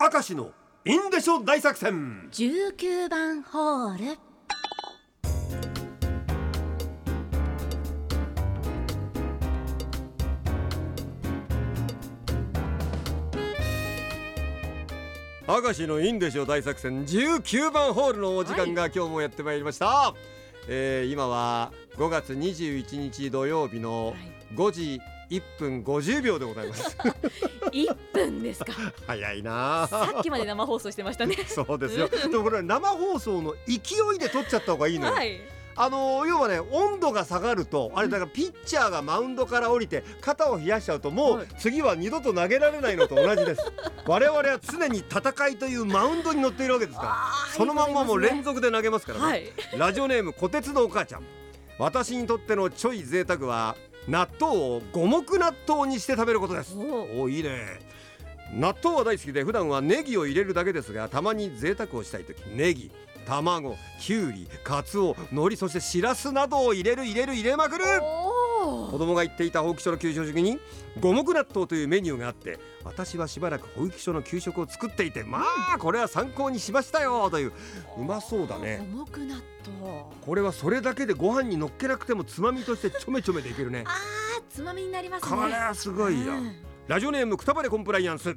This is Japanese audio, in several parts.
明石のインデショ大作戦。19番ホール。明石のインデショ大作戦19番ホールのお時間が今日もやってまいりました、えー今は5月21日土曜日の5時1分50秒でございます。1分ですか。早いな。あさっきまで生放送してましたね。そうですよ。でもこれ生放送の勢いで撮っちゃった方がいいのよ、はい。あの要はね温度が下がるとあれだからピッチャーがマウンドから降りて肩を冷やしちゃうともはい。う次は二度と投げられないのと同じです。我々は常に戦いというマウンドに乗っているわけですからそのまんまもう連続で投げますからね、はい。ラジオネーム小鉄のお母ちゃん。私にとってのちょい贅沢は納豆を五目納豆にして食べることです。おおいいね。納豆は大好きで普段はネギを入れるだけですがたまに贅沢をしたい時ネギ卵きゅうりかつお海苔そしてしらすなどを入れる入れる入れまくる。お子供が言っていた保育所の給食に五目納豆というメニューがあって私はしばらく保育所の給食を作っていてまあこれは参考にしましたよという。うまそうだね。重く納豆。これはそれだけでご飯に乗っけなくてもつまみとしてちょめちょめでいけるね。あーつまみになりますね。これはすごいよ、うん。ラジオネームくたばれコンプライアンス。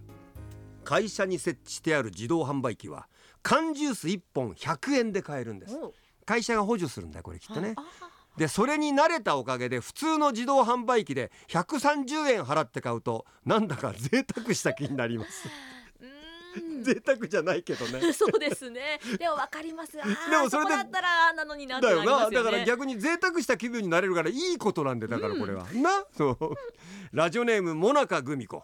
会社に設置してある自動販売機は缶ジュース1本100円で買えるんです。お会社が補助するんだよこれきっとね。あでそれに慣れたおかげで普通の自動販売機で130円払って買うとなんだか贅沢した気になります。贅沢じゃないけどね。そうですね。でもわかります。でもそれでこだったらなのになってだよなりますよね。な。だから逆に贅沢した気分になれるからいいことなんでだからこれは、な？そう。ラジオネームモナカグミコ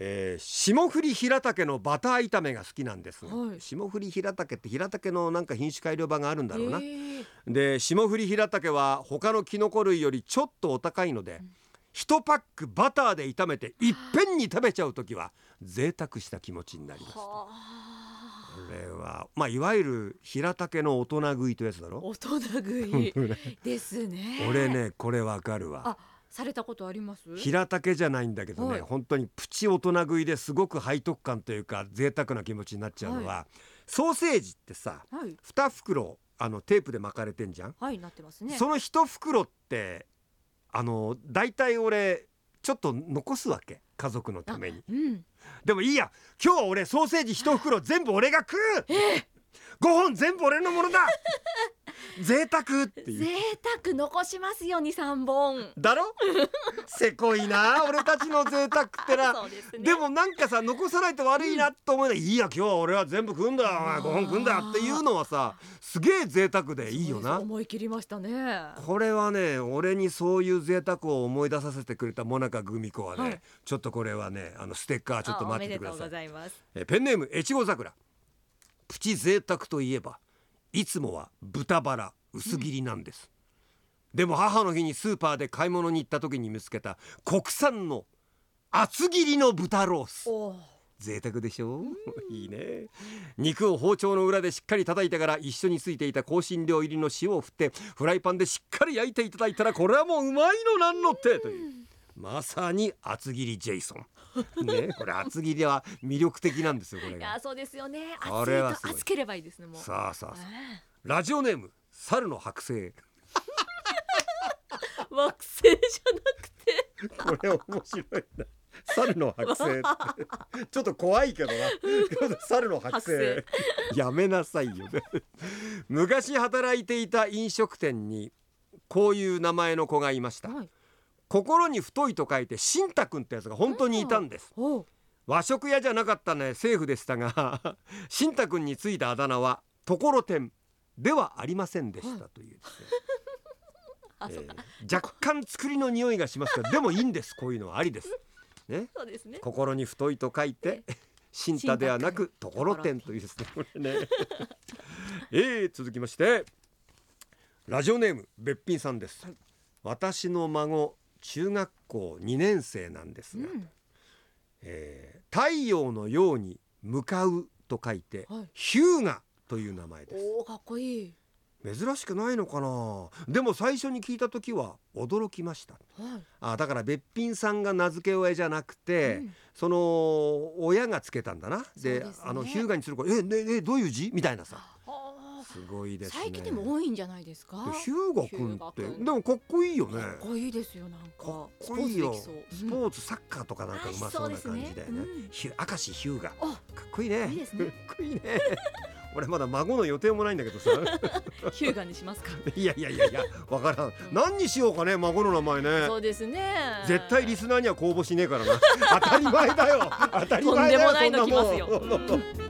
えー霜降り平竹のバター炒めが好きなんです。が、はい。霜降り平竹って平竹のなんか品種改良版があるんだろうな、へー。で霜降り平竹は他のキノコ類よりちょっとお高いので、一パックバターで炒めていっぺんに食べちゃう時は贅沢した気持ちになりますこはあ。れはまあいわゆる平竹の大人食いというやつだろ？大人食い。ですね。俺。ねこれわかるわ。あ、されたことあります？平竹じゃないんだけどね、はい本当にプチ大人食いですごく背徳感というか贅沢な気持ちになっちゃうのは、ソーセージってさはい2袋あのテープで巻かれてんじゃん、はいなってますね。その1袋ってあの大体俺ちょっと残すわけ家族のためにうん。でもいいや今日は俺ソーセージ1袋全部俺が食う、5本全部俺のものだ贅沢っていう。贅沢残しますよ二三本。だろ？せこいな。俺たちの贅沢ってな。ですね。でもなんかさ残さないと悪いなと思うの、いいや今日は俺は全部食うんだ。お前5本食うんだっていうのはさすげえ贅沢でいいよな思い切りましたね。これはね俺にそういう贅沢を思い出させてくれたモナカグミコはね、はい。ちょっとこれはねあのステッカーちょっと待っててください。えペンネーム越後桜。プチ贅沢といえばいつもは豚バラ薄切りなんです、でも母の日にスーパーで買い物に行った時に見つけた国産の厚切りの豚ロース。贅沢でしょ？いいね。肉を包丁の裏でしっかり叩いてから一緒についていた香辛料入りの塩を振ってフライパンでしっかり焼いていただいたらこれはもううまいのなんのってというまさに厚切りジェイソン。ねこれ厚切りは魅力的なんですよこれが。いやそうですよね。これは熱ければいいですねもう。さあさあさあ。あラジオネーム猿の剥製。ー惑星じゃなくて。これ面白いな。猿の剥製 ちょっと怖いけどな。猿の剥製。やめなさいよ。昔働いていた飲食店にこういう名前の子がいました。はい。心に太いと書いて新太くんってやつが本当にいたんです。おう。和食屋じゃなかったね政府でしたが 新太くんについたあだ名はところてんではありませんでしたというね。えー若干作りの匂いがしますけどでもいいんです。こういうのはありです。ね、ね。心に太いと書いて新太ではなくところてんというですね。これね。えー、続きましてラジオネームべっぴんさんです。私の孫中学校2年生なんですが、うん。えー太陽のように向かうと書いて、はい。ヒューガという名前です。おおかっこいい。珍しくないのかな？でも最初に聞いた時は驚きました。はい。あだからべっぴんさんが名付け親じゃなくて、うん。その親がつけたんだな。でね。あのヒューガにするからえねえどういう字？みたいなさ。あすごいですね。最近でも多いんじゃないですか？でヒューガ君って。君。でもかっこいいよね。かっこいいですよなんか。かっこいいよ。スポーツサッカーとかなんかうまそうな感じだよね。明石ヒューガかあっこいいね。いいですね。かっこいいね。俺まだ孫の予定もないんだけどさ。ヒューガにしますか？いやいやいやいやわからん。何にしようかね孫の名前ね。そうですね。絶対リスナーには公募しねえからな。当たり前だよ。当たり前だよそんなもん来ますよ